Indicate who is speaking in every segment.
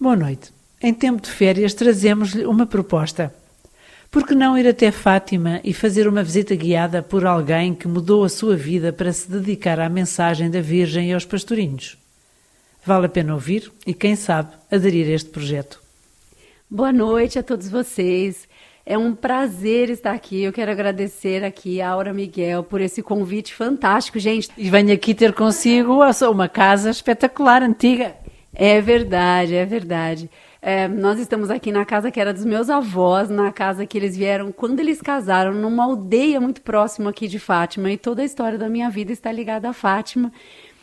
Speaker 1: Boa noite. Em tempo de férias trazemos-lhe uma proposta. Por que não ir até Fátima e fazer uma visita guiada por alguém que mudou a sua vida para se dedicar à mensagem da Virgem e aos pastorinhos? Vale a pena ouvir e, quem sabe, aderir a este projeto.
Speaker 2: Boa noite a todos vocês. É um prazer estar aqui. Eu quero agradecer aqui a Aura Miguel por esse convite fantástico, gente.
Speaker 1: E venho aqui ter consigo uma casa espetacular, antiga.
Speaker 2: É verdade, é verdade. É, nós estamos aqui na casa que era dos meus avós, na casa que eles vieram quando eles casaram, numa aldeia muito próxima aqui de Fátima. E toda a história da minha vida está ligada a Fátima.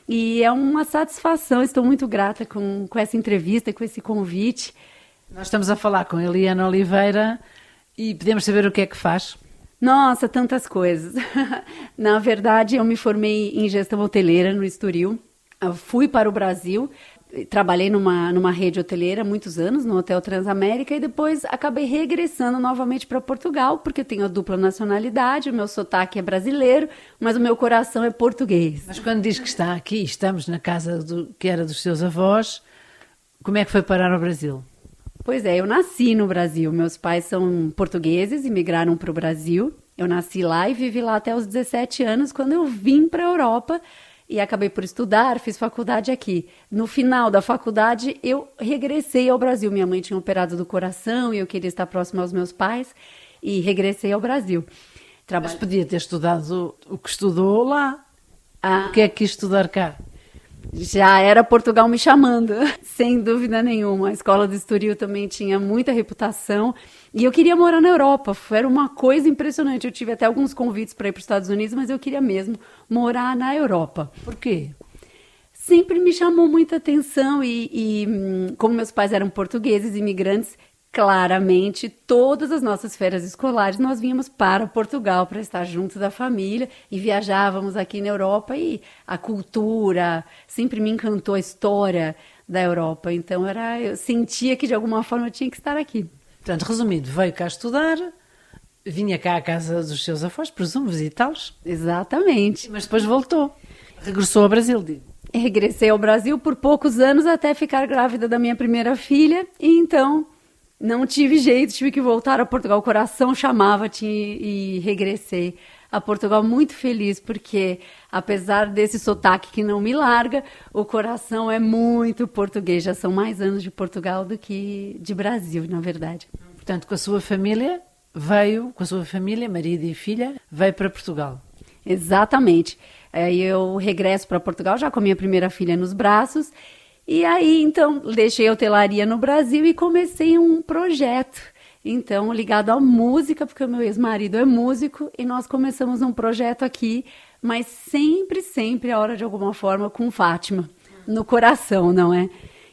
Speaker 2: E é uma satisfação, estou muito grata com, com essa entrevista, com esse convite.
Speaker 1: Nós estamos a falar com Eliana Oliveira e podemos saber o que é que faz?
Speaker 2: Nossa, tantas coisas. Na verdade, eu me formei em gestão hoteleira no Estoril. Eu fui para o Brasil trabalhei numa, numa rede hoteleira muitos anos, no Hotel Transamérica, e depois acabei regressando novamente para Portugal, porque eu tenho a dupla nacionalidade, o meu sotaque é brasileiro, mas o meu coração é português.
Speaker 1: Mas quando diz que está aqui, estamos na casa do, que era dos seus avós, como é que foi parar ao Brasil?
Speaker 2: Pois é, eu nasci no Brasil. Meus pais são portugueses, imigraram para o Brasil. Eu nasci lá e vivi lá até os 17 anos, quando eu vim para a Europa e acabei por estudar, fiz faculdade aqui. No final da faculdade, eu regressei ao Brasil. Minha mãe tinha operado do coração e eu queria estar próxima aos meus pais e regressei ao Brasil.
Speaker 1: Trabalho... Mas podia ter estudado o que estudou lá. Ah. O que é que quis estudar cá?
Speaker 2: Já era Portugal me chamando, sem dúvida nenhuma. A escola do Estoril também tinha muita reputação e eu queria morar na Europa. Era uma coisa impressionante. Eu tive até alguns convites para ir para os Estados Unidos, mas eu queria mesmo morar na Europa.
Speaker 1: Por quê?
Speaker 2: Sempre me chamou muita atenção e, e hum, como meus pais eram portugueses, imigrantes, claramente, todas as nossas férias escolares nós vínhamos para Portugal para estar junto da família e viajávamos aqui na Europa e a cultura sempre me encantou a história da Europa. Então era, eu sentia que de alguma forma eu tinha que estar aqui.
Speaker 1: Portanto, resumindo, veio cá estudar, vinha cá à casa dos seus avós, presumo, visitá-los.
Speaker 2: Exatamente.
Speaker 1: Mas depois voltou. Regressou ao Brasil, digo.
Speaker 2: Regressei ao Brasil por poucos anos até ficar grávida da minha primeira filha e então não tive jeito, tive que voltar a Portugal. O coração chamava e regressei a Portugal muito feliz, porque apesar desse sotaque que não me larga, o coração é muito português. Já são mais anos de Portugal do que de Brasil, na verdade.
Speaker 1: Portanto, com a sua família, veio, com a sua família, marido e filha, veio para Portugal.
Speaker 2: Exatamente. Aí eu regresso para Portugal já com a minha primeira filha nos braços e aí, então, deixei a hotelaria no Brasil e comecei um projeto. Então, ligado à música, porque o meu ex-marido é músico, e nós começamos um projeto aqui, mas sempre, sempre, a hora de alguma forma, com Fátima, no coração, não é?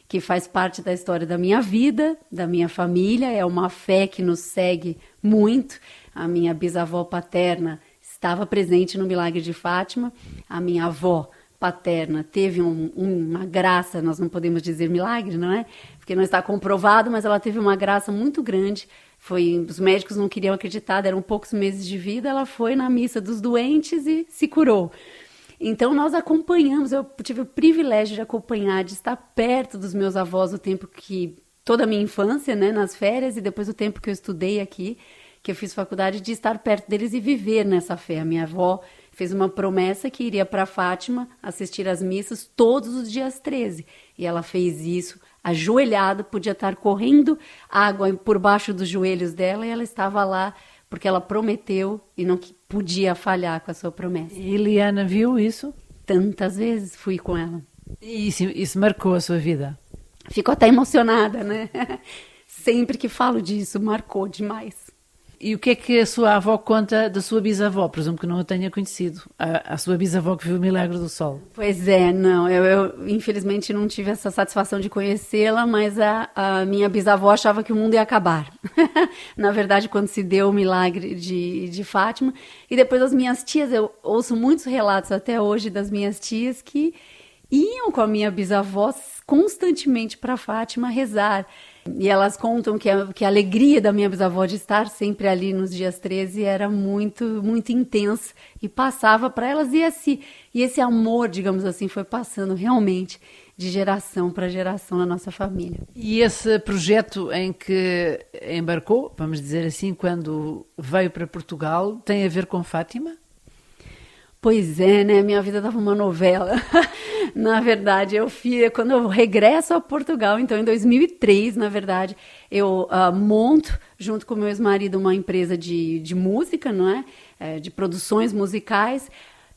Speaker 2: Que faz parte da história da minha vida, da minha família, é uma fé que nos segue muito. A minha bisavó paterna estava presente no milagre de Fátima, a minha avó paterna teve um, uma graça, nós não podemos dizer milagre, não é? Porque não está comprovado, mas ela teve uma graça muito grande. Foi, os médicos não queriam acreditar, eram poucos meses de vida, ela foi na missa dos doentes e se curou. Então nós acompanhamos, eu tive o privilégio de acompanhar, de estar perto dos meus avós o tempo que toda a minha infância, né, nas férias e depois o tempo que eu estudei aqui, que eu fiz faculdade, de estar perto deles e viver nessa fé. A minha avó fez uma promessa que iria para Fátima assistir às missas todos os dias 13. E ela fez isso, ajoelhada, podia estar correndo água por baixo dos joelhos dela e ela estava lá porque ela prometeu e não podia falhar com a sua promessa.
Speaker 1: E Eliana viu isso?
Speaker 2: Tantas vezes fui com ela.
Speaker 1: E isso, isso marcou a sua vida?
Speaker 2: Ficou até emocionada, né? Sempre que falo disso, marcou demais.
Speaker 1: E o que é que a sua avó conta da sua bisavó? Presumo que não a tenha conhecido. A, a sua bisavó que viu o Milagre do Sol.
Speaker 2: Pois é, não. Eu, eu infelizmente não tive essa satisfação de conhecê-la, mas a, a, minha bisavó achava que o mundo ia acabar. Na verdade, quando se deu o milagre de, de Fátima. E depois as minhas tias, eu ouço muitos relatos até hoje das minhas tias que iam com a minha bisavó constantemente para Fátima rezar. E elas contam que a, que a alegria da minha bisavó de estar sempre ali nos dias 13 era muito, muito intensa e passava para elas. E esse, e esse amor, digamos assim, foi passando realmente de geração para geração na nossa família.
Speaker 1: E esse projeto em que embarcou, vamos dizer assim, quando veio para Portugal, tem a ver com Fátima?
Speaker 2: Pois é, né? Minha vida estava uma novela. na verdade, eu fiz quando eu regresso a Portugal, então em 2003, na verdade, eu uh, monto junto com meu ex-marido uma empresa de, de música, não é? é? De produções musicais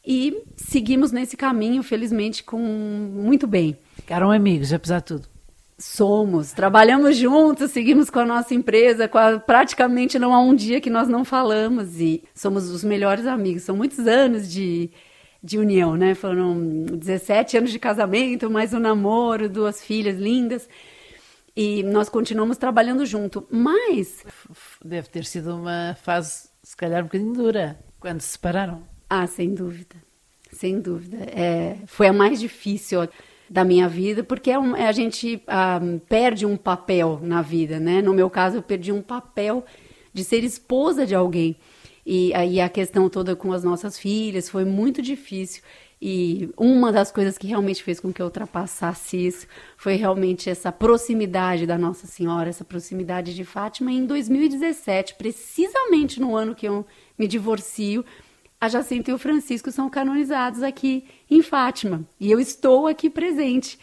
Speaker 2: e seguimos nesse caminho, felizmente, com muito bem.
Speaker 1: Ficaram amigos, apesar de tudo.
Speaker 2: Somos, trabalhamos juntos, seguimos com a nossa empresa, a, praticamente não há um dia que nós não falamos e somos os melhores amigos. São muitos anos de, de união, né? Foram 17 anos de casamento, mais um namoro, duas filhas lindas. E nós continuamos trabalhando junto. Mas.
Speaker 1: Deve ter sido uma fase, se calhar, um bocadinho dura, quando se separaram.
Speaker 2: Ah, sem dúvida. Sem dúvida. É, foi a mais difícil da minha vida, porque é um, é, a gente ah, perde um papel na vida, né? No meu caso, eu perdi um papel de ser esposa de alguém. E aí a questão toda com as nossas filhas foi muito difícil. E uma das coisas que realmente fez com que eu ultrapassasse isso foi realmente essa proximidade da Nossa Senhora, essa proximidade de Fátima em 2017, precisamente no ano que eu me divorcio a Jacinta e o Francisco são canonizados aqui em Fátima. E eu estou aqui presente.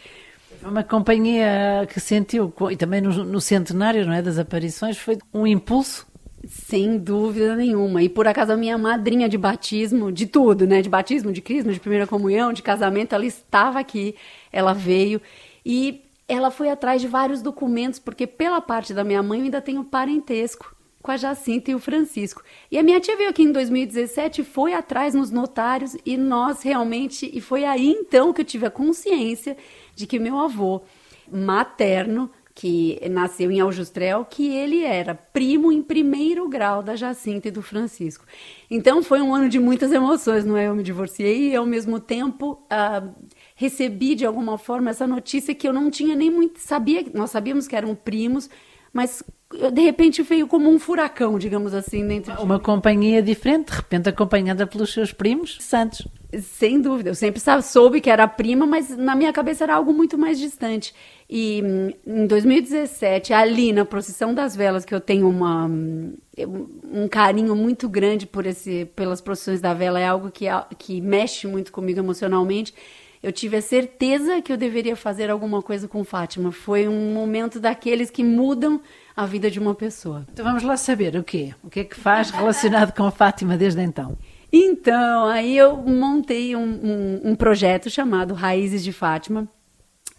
Speaker 1: Uma companhia que sentiu, e também no, no, centenário não é, das aparições, foi um impulso?
Speaker 2: Sem dúvida nenhuma. E por acaso a minha madrinha de batismo, de tudo, né? De batismo, de crisma, de primeira comunhão, de casamento, ela estava aqui, ela veio. E ela foi atrás de vários documentos, porque pela parte da minha mãe eu ainda tenho parentesco com a Jacinta e o Francisco. E a minha tia veio aqui em 2017, foi atrás nos notários e nós realmente. E foi aí então que eu tive a consciência de que meu avô materno, que nasceu em Aljustrel, que ele era primo em primeiro grau da Jacinta e do Francisco. Então foi um ano de muitas emoções, não é? Eu me divorciei e ao mesmo tempo. Uh, recebi de alguma forma essa notícia que eu não tinha nem muito sabia nós sabíamos que eram primos mas de repente veio como um furacão, digamos assim. Dentro
Speaker 1: de... Uma companhia diferente, de repente acompanhada pelos seus primos santos.
Speaker 2: Sem dúvida, eu sempre soube que era prima, mas na minha cabeça era algo muito mais distante. E hum, em 2017, ali na procissão das velas, que eu tenho uma, hum, um carinho muito grande por esse, pelas procissões da vela, é algo que, que mexe muito comigo emocionalmente eu tive a certeza que eu deveria fazer alguma coisa com Fátima. Foi um momento daqueles que mudam a vida de uma pessoa.
Speaker 1: Então vamos lá saber o quê? O que é que faz relacionado com Fátima desde então?
Speaker 2: Então, aí eu montei um, um, um projeto chamado Raízes de Fátima,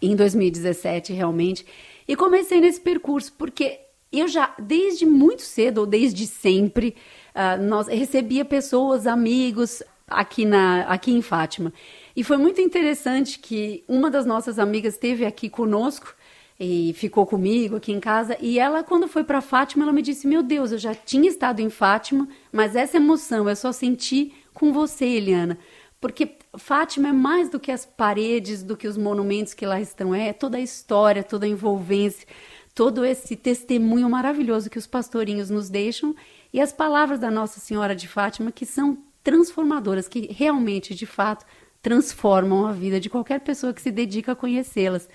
Speaker 2: em 2017, realmente, e comecei nesse percurso, porque eu já, desde muito cedo, ou desde sempre, uh, nós recebia pessoas, amigos, aqui, na, aqui em Fátima. E foi muito interessante que uma das nossas amigas esteve aqui conosco e ficou comigo aqui em casa. E ela, quando foi para Fátima, ela me disse: Meu Deus, eu já tinha estado em Fátima, mas essa emoção eu só senti com você, Eliana. Porque Fátima é mais do que as paredes, do que os monumentos que lá estão, é toda a história, toda a envolvência, todo esse testemunho maravilhoso que os pastorinhos nos deixam e as palavras da Nossa Senhora de Fátima que são transformadoras, que realmente, de fato, transformam a vida de qualquer pessoa que se dedica a conhecê-las.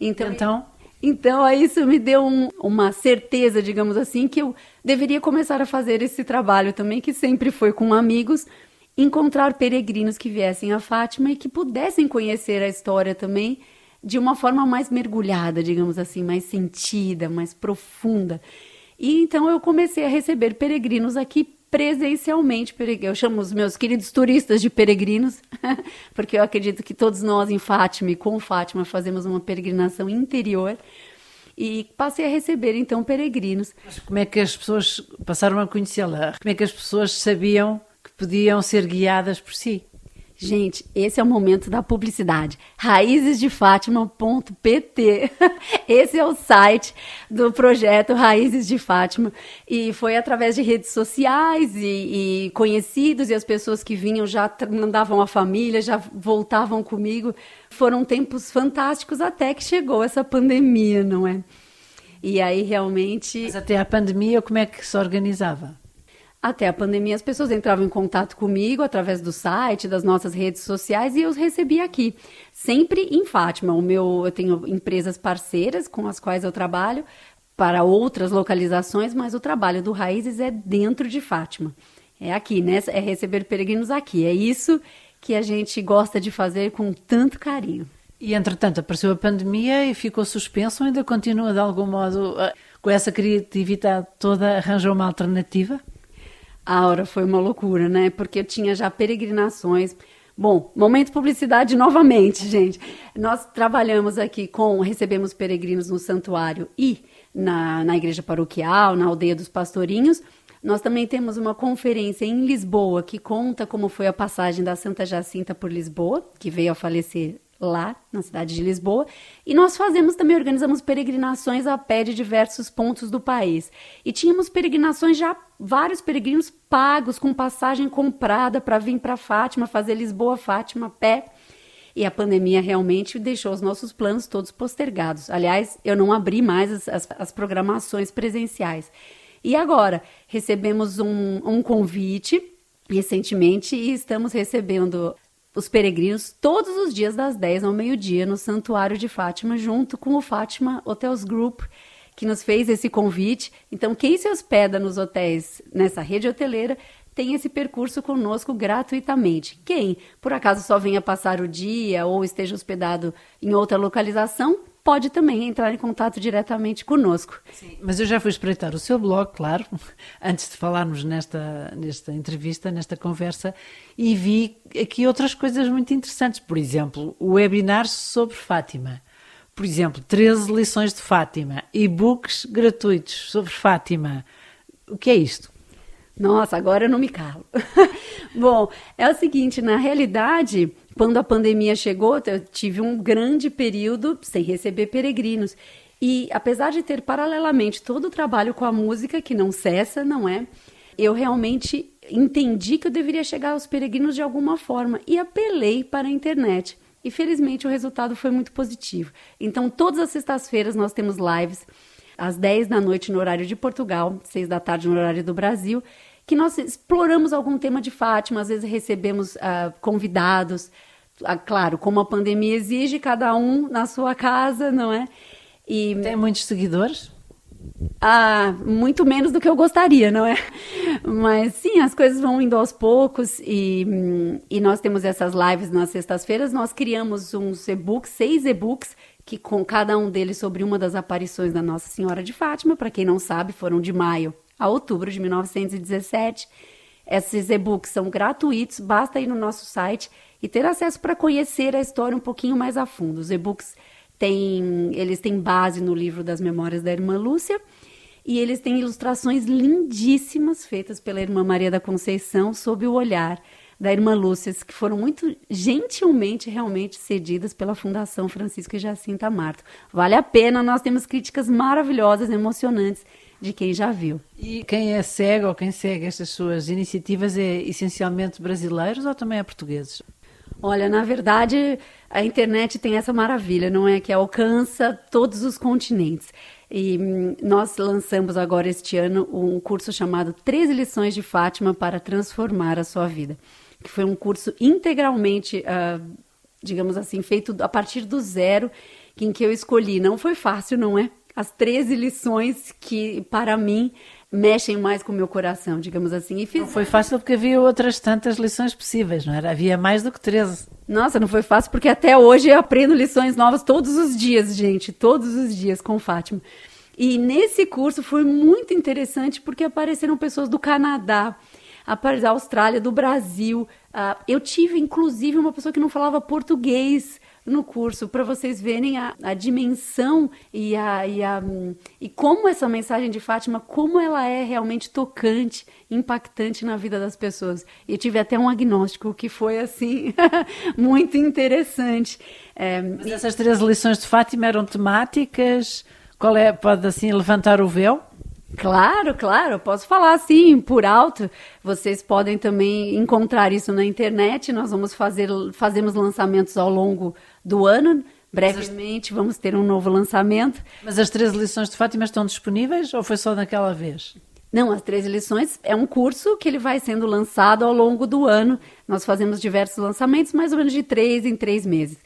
Speaker 2: Então, então, então isso me deu um, uma certeza, digamos assim, que eu deveria começar a fazer esse trabalho também, que sempre foi com amigos, encontrar peregrinos que viessem a Fátima e que pudessem conhecer a história também de uma forma mais mergulhada, digamos assim, mais sentida, mais profunda. E então eu comecei a receber peregrinos aqui presencialmente. Eu chamo os meus queridos turistas de peregrinos, porque eu acredito que todos nós em Fátima e com Fátima fazemos uma peregrinação interior. E passei a receber então peregrinos.
Speaker 1: Mas como é que as pessoas passaram a conhecê-la? Como é que as pessoas sabiam que podiam ser guiadas por si?
Speaker 2: Gente, esse é o momento da publicidade. Raízesdefátima.pt. Esse é o site do projeto Raízes de Fátima. E foi através de redes sociais e, e conhecidos, e as pessoas que vinham já mandavam a família, já voltavam comigo. Foram tempos fantásticos até que chegou essa pandemia, não é? E aí realmente.
Speaker 1: Mas até a pandemia, como é que se organizava?
Speaker 2: Até a pandemia, as pessoas entravam em contato comigo através do site, das nossas redes sociais e eu os recebia aqui, sempre em Fátima. O meu, eu tenho empresas parceiras com as quais eu trabalho para outras localizações, mas o trabalho do Raízes é dentro de Fátima. É aqui, né? É receber peregrinos aqui. É isso que a gente gosta de fazer com tanto carinho.
Speaker 1: E entretanto apareceu a pandemia e ficou suspenso, ou ainda continua de algum modo eh, com essa criatividade toda, arranjou uma alternativa?
Speaker 2: A hora foi uma loucura, né? Porque eu tinha já peregrinações. Bom, momento publicidade novamente, gente. Nós trabalhamos aqui com, recebemos peregrinos no santuário e na, na igreja paroquial, na aldeia dos pastorinhos. Nós também temos uma conferência em Lisboa que conta como foi a passagem da Santa Jacinta por Lisboa, que veio a falecer lá na cidade de Lisboa, e nós fazemos também, organizamos peregrinações a pé de diversos pontos do país. E tínhamos peregrinações já, vários peregrinos pagos, com passagem comprada para vir para Fátima, fazer Lisboa-Fátima a pé. E a pandemia realmente deixou os nossos planos todos postergados. Aliás, eu não abri mais as, as, as programações presenciais. E agora, recebemos um, um convite recentemente e estamos recebendo os peregrinos todos os dias das 10 ao meio-dia no Santuário de Fátima, junto com o Fátima Hotels Group, que nos fez esse convite. Então, quem se hospeda nos hotéis nessa rede hoteleira tem esse percurso conosco gratuitamente. Quem, por acaso, só venha passar o dia ou esteja hospedado em outra localização, pode também entrar em contato diretamente conosco.
Speaker 1: Sim, mas eu já fui espreitar o seu blog, claro, antes de falarmos nesta, nesta entrevista, nesta conversa, e vi aqui outras coisas muito interessantes. Por exemplo, o webinar sobre Fátima. Por exemplo, 13 lições de Fátima, e-books gratuitos sobre Fátima. O que é isto?
Speaker 2: Nossa, agora eu não me calo. Bom, é o seguinte, na realidade, quando a pandemia chegou, eu tive um grande período sem receber peregrinos. E apesar de ter paralelamente todo o trabalho com a música, que não cessa, não é? Eu realmente entendi que eu deveria chegar aos peregrinos de alguma forma e apelei para a internet. E felizmente o resultado foi muito positivo. Então, todas as sextas-feiras nós temos lives às 10 da noite no horário de Portugal, 6 da tarde no horário do Brasil, que nós exploramos algum tema de Fátima, às vezes recebemos uh, convidados, uh, claro, como a pandemia exige, cada um na sua casa, não é?
Speaker 1: E, Tem muitos seguidores?
Speaker 2: Ah, muito menos do que eu gostaria, não é? Mas sim, as coisas vão indo aos poucos e, e nós temos essas lives nas sextas-feiras. Nós criamos uns e-books, seis e-books, que com cada um deles sobre uma das aparições da Nossa Senhora de Fátima. Para quem não sabe, foram de maio a outubro de 1917. Esses e-books são gratuitos, basta ir no nosso site e ter acesso para conhecer a história um pouquinho mais a fundo. Os e-books têm, eles têm base no livro das Memórias da Irmã Lúcia e eles têm ilustrações lindíssimas feitas pela Irmã Maria da Conceição sob o olhar da Irmã Lúcia, que foram muito gentilmente realmente cedidas pela Fundação Francisco e Jacinta Marto. Vale a pena, nós temos críticas maravilhosas, emocionantes de quem já viu.
Speaker 1: E quem é cego ou quem segue estas suas iniciativas é essencialmente brasileiros ou também é portugueses?
Speaker 2: Olha, na verdade, a internet tem essa maravilha, não é? Que alcança todos os continentes. E hum, nós lançamos agora este ano um curso chamado 13 lições de Fátima para transformar a sua vida, que foi um curso integralmente, uh, digamos assim, feito a partir do zero, em que eu escolhi. Não foi fácil, não é? as 13 lições que, para mim, mexem mais com o meu coração, digamos assim. E
Speaker 1: fiz... Não foi fácil porque havia outras tantas lições possíveis, não era? Havia mais do que 13.
Speaker 2: Nossa, não foi fácil porque até hoje eu aprendo lições novas todos os dias, gente, todos os dias com Fátima. E nesse curso foi muito interessante porque apareceram pessoas do Canadá, da Austrália, do Brasil. Uh, eu tive, inclusive, uma pessoa que não falava português no curso para vocês verem a, a dimensão e, a, e, a, e como essa mensagem de Fátima, como ela é realmente tocante, impactante na vida das pessoas. E tive até um agnóstico que foi assim muito interessante.
Speaker 1: É, Mas essas três lições de Fátima eram temáticas? Qual é? Pode assim levantar o véu?
Speaker 2: Claro, claro, posso falar assim por alto. Vocês podem também encontrar isso na internet. Nós vamos fazer fazemos lançamentos ao longo do ano. Brevemente as... vamos ter um novo lançamento.
Speaker 1: Mas as três lições de Fátima estão disponíveis ou foi só naquela vez?
Speaker 2: Não, as 13 lições é um curso que ele vai sendo lançado ao longo do ano. Nós fazemos diversos lançamentos, mais ou menos de três em três meses.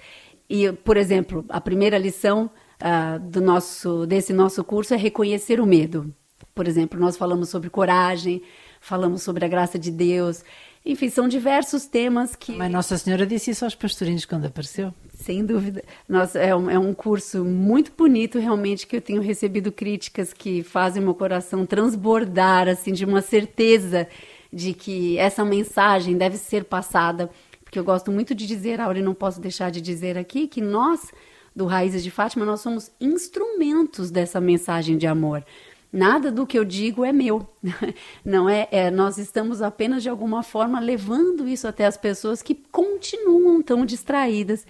Speaker 2: E, por exemplo, a primeira lição uh, do nosso, desse nosso curso é reconhecer o medo. Por exemplo, nós falamos sobre coragem, falamos sobre a graça de Deus. Enfim, são diversos temas que.
Speaker 1: Mas Nossa Senhora disse isso aos pastorinhos quando apareceu.
Speaker 2: Sem dúvida. Nossa, é, um, é um curso muito bonito, realmente, que eu tenho recebido críticas que fazem meu coração transbordar, assim, de uma certeza de que essa mensagem deve ser passada. Porque eu gosto muito de dizer, Aure, não posso deixar de dizer aqui, que nós, do Raízes de Fátima, nós somos instrumentos dessa mensagem de amor. Nada do que eu digo é meu. Não é, é, nós estamos apenas de alguma forma levando isso até as pessoas que continuam tão distraídas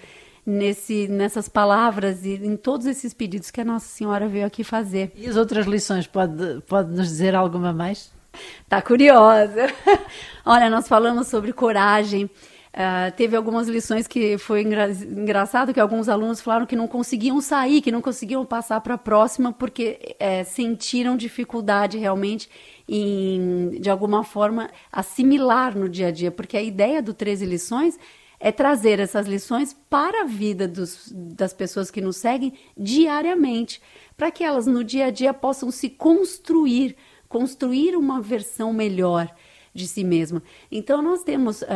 Speaker 2: nesse, nessas palavras e em todos esses pedidos que a Nossa Senhora veio aqui fazer.
Speaker 1: E as outras lições pode pode nos dizer alguma mais?
Speaker 2: Tá curiosa. Olha, nós falamos sobre coragem. Uh, teve algumas lições que foi engra engraçado que alguns alunos falaram que não conseguiam sair, que não conseguiam passar para a próxima porque é, sentiram dificuldade realmente em, de alguma forma, assimilar no dia a dia, porque a ideia do 13 lições é trazer essas lições para a vida dos, das pessoas que nos seguem diariamente, para que elas no dia a dia possam se construir, construir uma versão melhor de si mesma. Então, nós temos uh,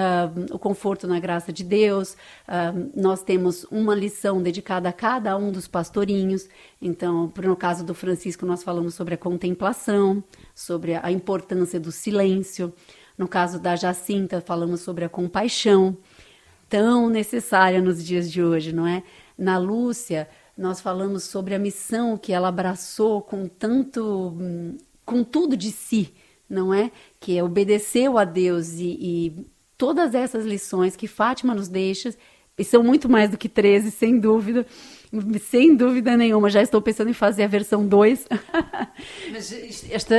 Speaker 2: o conforto na graça de Deus, uh, nós temos uma lição dedicada a cada um dos pastorinhos. Então, no caso do Francisco, nós falamos sobre a contemplação, sobre a importância do silêncio. No caso da Jacinta, falamos sobre a compaixão, tão necessária nos dias de hoje, não é? Na Lúcia, nós falamos sobre a missão que ela abraçou com tanto, hum, com tudo de si, não é? Que obedeceu a Deus e, e todas essas lições que Fátima nos deixa, e são muito mais do que 13, sem dúvida, sem dúvida nenhuma. Já estou pensando em fazer a versão 2.
Speaker 1: Mas esta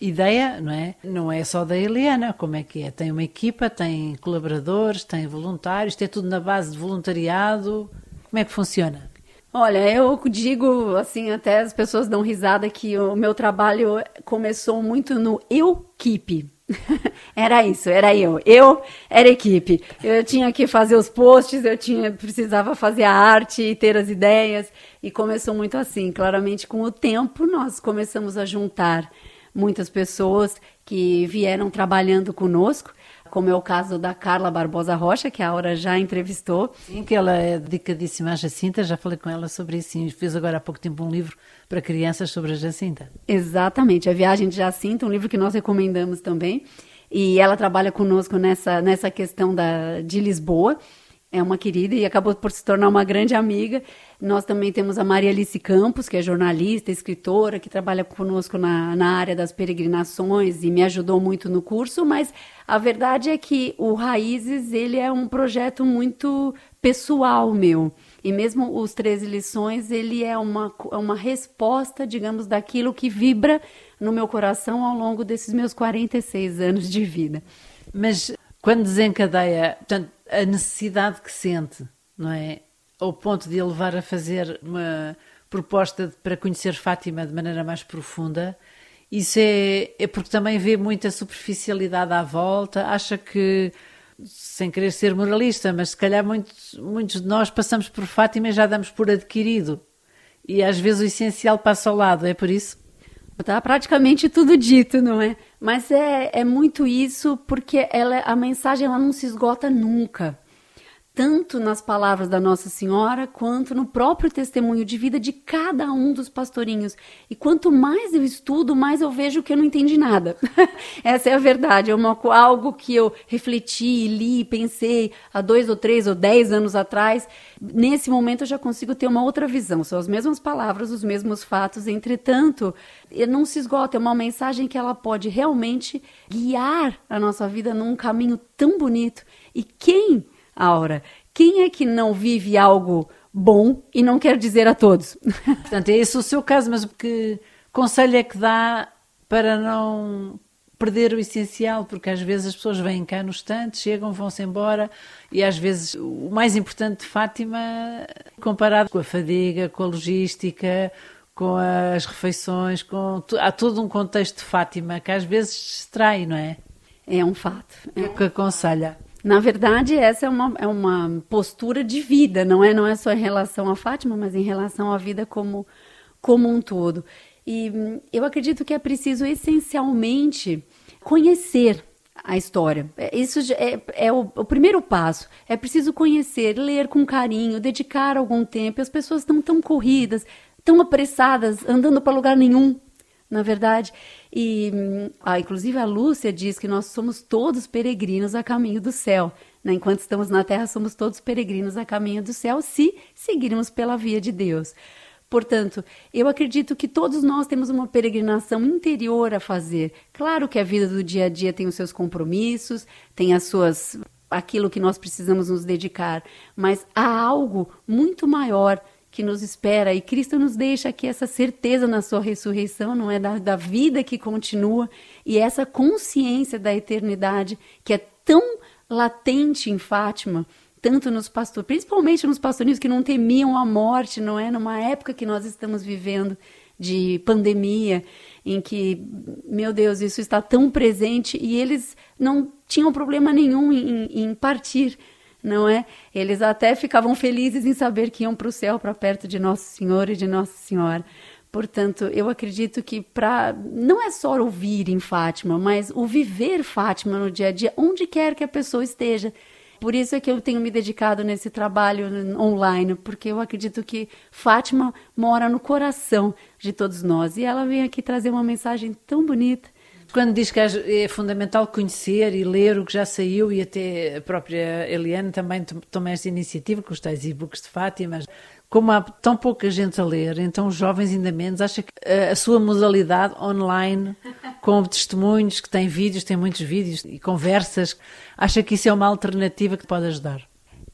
Speaker 1: ideia, não é? Não é só da Eliana, como é que é? Tem uma equipa, tem colaboradores, tem voluntários, é tudo na base de voluntariado. Como é que funciona?
Speaker 2: Olha, eu digo assim, até as pessoas dão risada que o meu trabalho começou muito no eu keep. era isso, era eu. Eu era equipe. Eu tinha que fazer os posts, eu tinha precisava fazer a arte e ter as ideias e começou muito assim. Claramente com o tempo nós começamos a juntar muitas pessoas que vieram trabalhando conosco como é o caso da Carla Barbosa Rocha, que a Aura já entrevistou.
Speaker 1: Sim, que ela é dedicadíssima à Jacinta, já falei com ela sobre isso e fez agora há pouco tempo um livro para crianças sobre a Jacinta.
Speaker 2: Exatamente, A Viagem de Jacinta, um livro que nós recomendamos também. E ela trabalha conosco nessa, nessa questão da, de Lisboa é uma querida e acabou por se tornar uma grande amiga. Nós também temos a Maria Alice Campos, que é jornalista, escritora, que trabalha conosco na, na área das peregrinações e me ajudou muito no curso, mas a verdade é que o Raízes, ele é um projeto muito pessoal meu. E mesmo os 13 lições, ele é uma, é uma resposta, digamos, daquilo que vibra no meu coração ao longo desses meus 46 anos de vida.
Speaker 1: Mas quando desencadeia, portanto, a necessidade que sente, não é? Ao ponto de a levar a fazer uma proposta para conhecer Fátima de maneira mais profunda, isso é, é porque também vê muita superficialidade à volta, acha que, sem querer ser moralista, mas se calhar muitos, muitos de nós passamos por Fátima e já damos por adquirido. E às vezes o essencial passa ao lado, é por isso?
Speaker 2: Está praticamente tudo dito, não é? Mas é, é muito isso porque ela, a mensagem ela não se esgota nunca tanto nas palavras da Nossa Senhora quanto no próprio testemunho de vida de cada um dos pastorinhos. E quanto mais eu estudo, mais eu vejo que eu não entendi nada. Essa é a verdade. É uma, algo que eu refleti, li, pensei há dois ou três ou dez anos atrás. Nesse momento eu já consigo ter uma outra visão. São as mesmas palavras, os mesmos fatos. Entretanto, não se esgota. É uma mensagem que ela pode realmente guiar a nossa vida num caminho tão bonito. E quem Aura, quem é que não vive algo bom e não quer dizer a todos?
Speaker 1: Portanto, é esse o seu caso, mas que conselho é que dá para não perder o essencial, porque às vezes as pessoas vêm cá no estante, chegam, vão-se embora, e às vezes o mais importante de Fátima, comparado com a fadiga, com a logística, com as refeições, com há todo um contexto de Fátima que às vezes distrai, não é?
Speaker 2: É um fato.
Speaker 1: É o que aconselha.
Speaker 2: Na verdade, essa é uma, é uma postura de vida, não é? Não é só em relação a Fátima, mas em relação à vida como, como um todo. E hum, eu acredito que é preciso essencialmente conhecer a história. É, isso é, é o, o, primeiro passo. É preciso conhecer, ler com carinho, dedicar algum tempo. As pessoas estão tão corridas, tão apressadas, andando para lugar nenhum, na verdade. E, ah, inclusive, a Lúcia diz que nós somos todos peregrinos a caminho do céu. Né? Enquanto estamos na terra, somos todos peregrinos a caminho do céu, se seguirmos pela via de Deus. Portanto, eu acredito que todos nós temos uma peregrinação interior a fazer. Claro que a vida do dia a dia tem os seus compromissos, tem as suas aquilo que nós precisamos nos dedicar, mas há algo muito maior que nos espera. E Cristo nos deixa aqui essa certeza na sua ressurreição, não é? Da, da vida que continua. E essa consciência da eternidade que é tão latente em Fátima, tanto nos pastores, principalmente nos pastorinhos que não temiam a morte, não é? Numa época que nós estamos vivendo de pandemia, em que, meu Deus, isso está tão presente e eles não tinham problema nenhum em, em partir não é? Eles até ficavam felizes em saber que iam para o céu, para perto de Nosso Senhor e de Nossa Senhora. Portanto, eu acredito que para não é só ouvir em Fátima, mas o viver Fátima no dia a dia, onde quer que a pessoa esteja. Por isso é que eu tenho me dedicado nesse trabalho online, porque eu acredito que Fátima mora no coração de todos nós e ela vem aqui trazer uma mensagem tão bonita
Speaker 1: quando diz que é fundamental conhecer e ler o que já saiu, e até a própria Eliane também toma esta iniciativa com os tais e-books de Fátima, como há tão pouca gente a ler, então os jovens ainda menos, acha que a sua modalidade online, com testemunhos, que tem vídeos, tem muitos vídeos e conversas, acha que isso é uma alternativa que pode ajudar?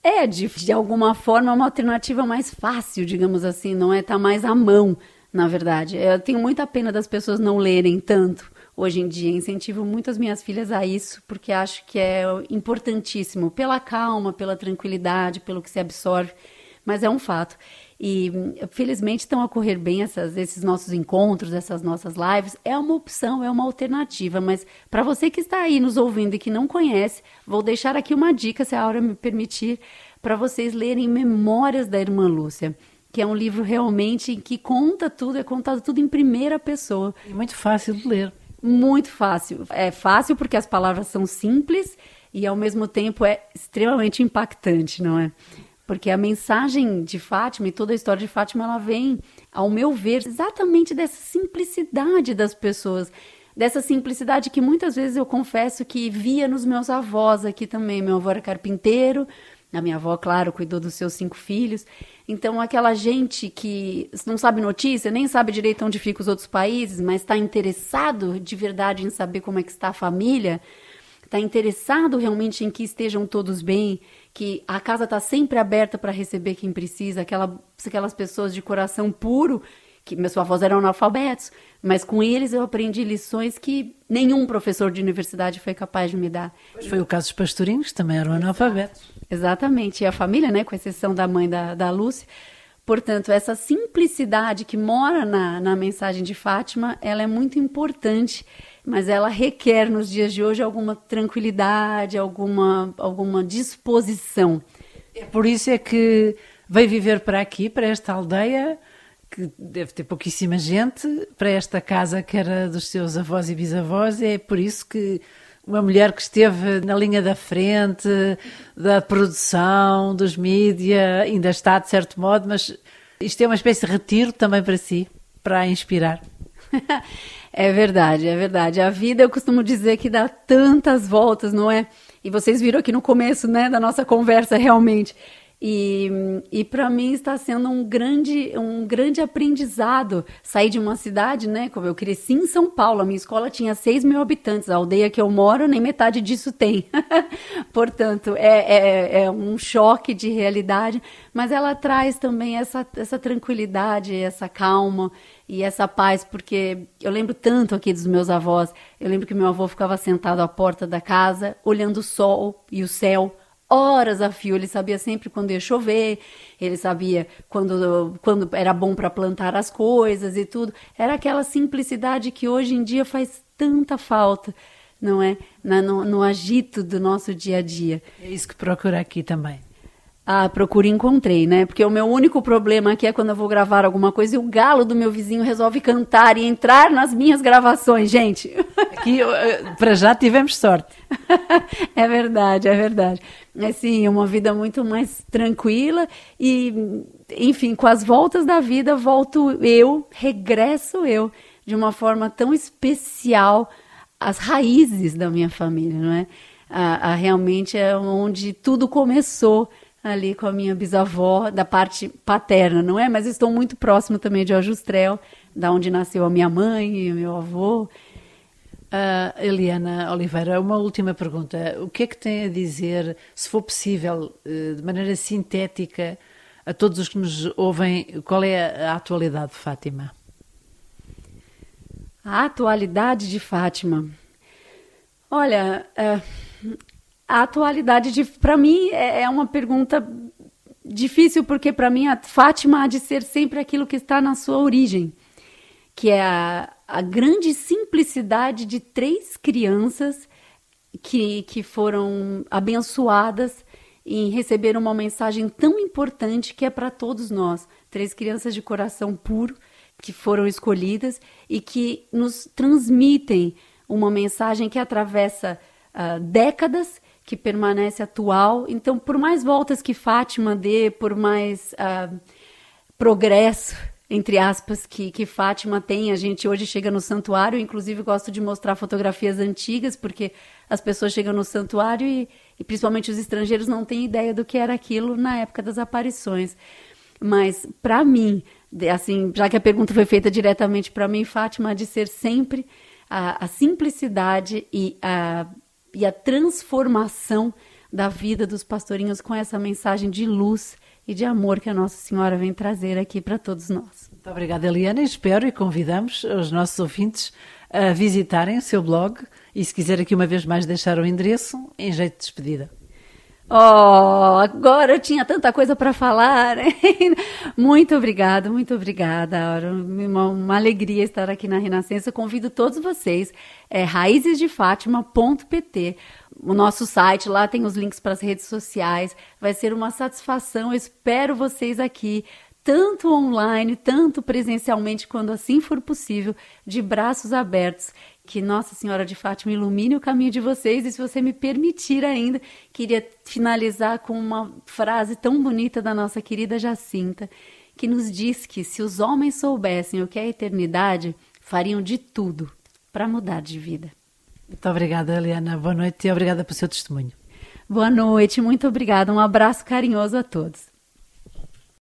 Speaker 2: É, de, de alguma forma, uma alternativa mais fácil, digamos assim, não é? Está mais à mão, na verdade. Eu tenho muita pena das pessoas não lerem tanto hoje em dia. Incentivo muito as minhas filhas a isso, porque acho que é importantíssimo, pela calma, pela tranquilidade, pelo que se absorve, mas é um fato. E felizmente estão a correr bem essas, esses nossos encontros, essas nossas lives. É uma opção, é uma alternativa. Mas para você que está aí nos ouvindo e que não conhece, vou deixar aqui uma dica, se a hora me permitir, para vocês lerem Memórias da Irmã Lúcia que é um livro realmente que conta tudo, é contado tudo em primeira pessoa.
Speaker 1: É muito fácil de ler.
Speaker 2: Muito fácil. É fácil porque as palavras são simples e ao mesmo tempo é extremamente impactante, não é? Porque a mensagem de Fátima e toda a história de Fátima ela vem, ao meu ver, exatamente dessa simplicidade das pessoas, dessa simplicidade que muitas vezes eu confesso que via nos meus avós aqui também. Meu avô era carpinteiro, a minha avó, claro, cuidou dos seus cinco filhos. Então, aquela gente que não sabe notícia, nem sabe direito onde ficam os outros países, mas está interessado de verdade em saber como é que está a família, está interessado realmente em que estejam todos bem, que a casa está sempre aberta para receber quem precisa, aquela, aquelas pessoas de coração puro, que meus avós eram analfabetos, mas com eles eu aprendi lições que nenhum professor de universidade foi capaz de me dar.
Speaker 1: Foi o caso dos pastorinhos, também eram analfabetos.
Speaker 2: Exatamente, e a família, né, com exceção da mãe da, da Lúcia. Portanto, essa simplicidade que mora na, na mensagem de Fátima, ela é muito importante, mas ela requer nos dias de hoje alguma tranquilidade, alguma, alguma disposição.
Speaker 1: É por isso é que veio viver para aqui, para esta aldeia, que deve ter pouquíssima gente, para esta casa que era dos seus avós e bisavós, é por isso que uma mulher que esteve na linha da frente da produção, dos mídia, ainda está de certo modo, mas isto é uma espécie de retiro também para si, para a inspirar.
Speaker 2: É verdade, é verdade. A vida, eu costumo dizer que dá tantas voltas, não é? E vocês viram aqui no começo, né, da nossa conversa, realmente. E, e para mim está sendo um grande, um grande aprendizado sair de uma cidade, né? Como eu cresci em São Paulo, a minha escola tinha 6 mil habitantes, a aldeia que eu moro nem metade disso tem. Portanto, é, é, é, um choque de realidade, mas ela traz também essa, essa tranquilidade, essa calma e essa paz, porque eu lembro tanto aqui dos meus avós. Eu lembro que meu avô ficava sentado à porta da casa, olhando o sol e o céu horas a fio. Ele sabia sempre quando ia chover, ele sabia quando, quando era bom para plantar as coisas e tudo. Era aquela simplicidade que hoje em dia faz tanta falta, não é? Na, no, no agito do nosso dia a dia.
Speaker 1: É isso que procura aqui também.
Speaker 2: Ah, procuro e encontrei, né? Porque o meu único problema aqui é quando eu vou gravar alguma coisa e o galo do meu vizinho resolve cantar e entrar nas minhas gravações, gente.
Speaker 1: Aqui, para já, tivemos sorte.
Speaker 2: é verdade, é verdade. É sim, uma vida muito mais tranquila e, enfim, com as voltas da vida, volto eu, regresso eu, de uma forma tão especial às raízes da minha família, não é? A, a realmente é onde tudo começou ali com a minha bisavó, da parte paterna, não é? Mas estou muito próximo também de Ajustrel, da onde nasceu a minha mãe e o meu avô.
Speaker 1: Uh, Eliana Oliveira, uma última pergunta. O que é que tem a dizer, se for possível, eh, de maneira sintética, a todos os que nos ouvem, qual é a atualidade de Fátima?
Speaker 2: A atualidade de Fátima. Olha, uh, a atualidade de para mim é, é uma pergunta difícil porque para mim a Fátima há de ser sempre aquilo que está na sua origem, que é a, a grande simplicidade de três crianças que, que foram abençoadas em receber uma mensagem tão importante que é para todos nós. Três crianças de coração puro que foram escolhidas e que nos transmitem uma mensagem que atravessa uh, décadas que permanece atual. Então, por mais voltas que Fátima dê, por mais uh, progresso, entre aspas, que, que Fátima tem, a gente hoje chega no santuário, inclusive gosto de mostrar fotografias antigas, porque as pessoas chegam no santuário e, e principalmente os estrangeiros não têm ideia do que era aquilo na época das aparições. Mas, para mim, assim, já que a pergunta foi feita diretamente para mim, Fátima, de ser sempre a, a simplicidade e a e a transformação da vida dos pastorinhos com essa mensagem de luz e de amor que a Nossa Senhora vem trazer aqui para todos nós.
Speaker 1: Muito obrigada, Eliana. Espero e convidamos os nossos ouvintes a visitarem o seu blog e, se quiser aqui uma vez mais deixar o endereço, em jeito de despedida.
Speaker 2: Oh, agora eu tinha tanta coisa para falar. muito obrigada, muito obrigada. Uma, uma, alegria estar aqui na Renascença. convido todos vocês, é raízesdefátima.pt, o nosso site, lá tem os links para as redes sociais. Vai ser uma satisfação. Eu espero vocês aqui tanto online, tanto presencialmente, quando assim for possível, de braços abertos. Que Nossa Senhora de Fátima ilumine o caminho de vocês. E se você me permitir ainda, queria finalizar com uma frase tão bonita da nossa querida Jacinta, que nos diz que se os homens soubessem o que é a eternidade, fariam de tudo para mudar de vida.
Speaker 1: Muito obrigada, Eliana. Boa noite e obrigada pelo seu testemunho.
Speaker 2: Boa noite, muito obrigada. Um abraço carinhoso a todos.